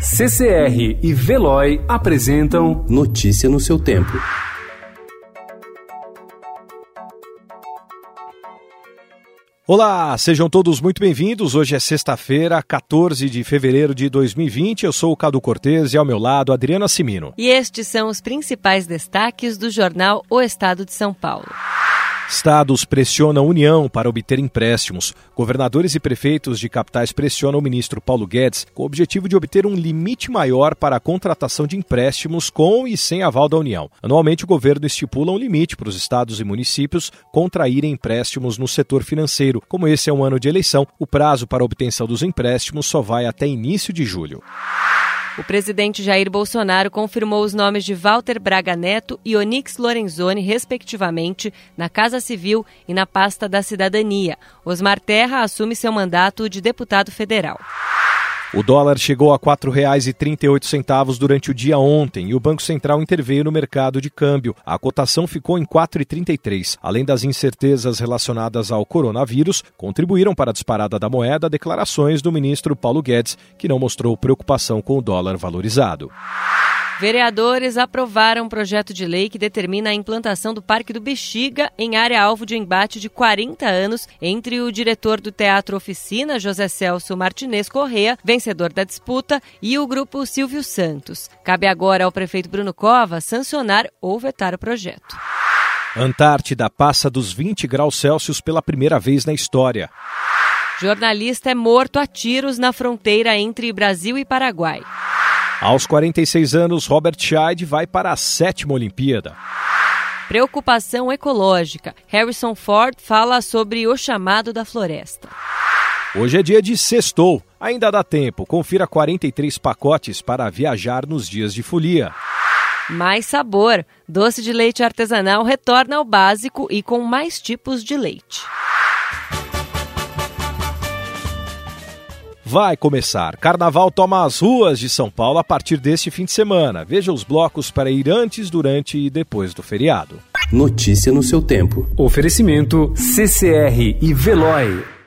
CCR e Veloy apresentam Notícia no seu tempo. Olá, sejam todos muito bem-vindos. Hoje é sexta-feira, 14 de fevereiro de 2020. Eu sou o Cado Cortês e ao meu lado Adriana Simino. E estes são os principais destaques do jornal O Estado de São Paulo. Estados pressionam a União para obter empréstimos. Governadores e prefeitos de capitais pressionam o ministro Paulo Guedes com o objetivo de obter um limite maior para a contratação de empréstimos com e sem aval da União. Anualmente, o governo estipula um limite para os estados e municípios contraírem empréstimos no setor financeiro. Como esse é um ano de eleição, o prazo para obtenção dos empréstimos só vai até início de julho. O presidente Jair Bolsonaro confirmou os nomes de Walter Braga Neto e Onix Lorenzoni, respectivamente, na Casa Civil e na pasta da Cidadania. Osmar Terra assume seu mandato de deputado federal. O dólar chegou a R$ 4,38 durante o dia ontem e o Banco Central interveio no mercado de câmbio. A cotação ficou em R$ 4,33. Além das incertezas relacionadas ao coronavírus, contribuíram para a disparada da moeda declarações do ministro Paulo Guedes, que não mostrou preocupação com o dólar valorizado. Vereadores aprovaram um projeto de lei que determina a implantação do Parque do Bexiga em área alvo de embate de 40 anos entre o diretor do Teatro Oficina, José Celso Martinez Correa, vencedor da disputa, e o grupo Silvio Santos. Cabe agora ao prefeito Bruno Cova sancionar ou vetar o projeto. Antártida passa dos 20 graus Celsius pela primeira vez na história. Jornalista é morto a tiros na fronteira entre Brasil e Paraguai. Aos 46 anos, Robert Scheid vai para a sétima Olimpíada. Preocupação ecológica. Harrison Ford fala sobre o chamado da floresta. Hoje é dia de sextou. Ainda dá tempo. Confira 43 pacotes para viajar nos dias de folia. Mais sabor. Doce de leite artesanal retorna ao básico e com mais tipos de leite. Vai começar. Carnaval toma as ruas de São Paulo a partir deste fim de semana. Veja os blocos para ir antes, durante e depois do feriado. Notícia no seu tempo. Oferecimento CCR e Veloy.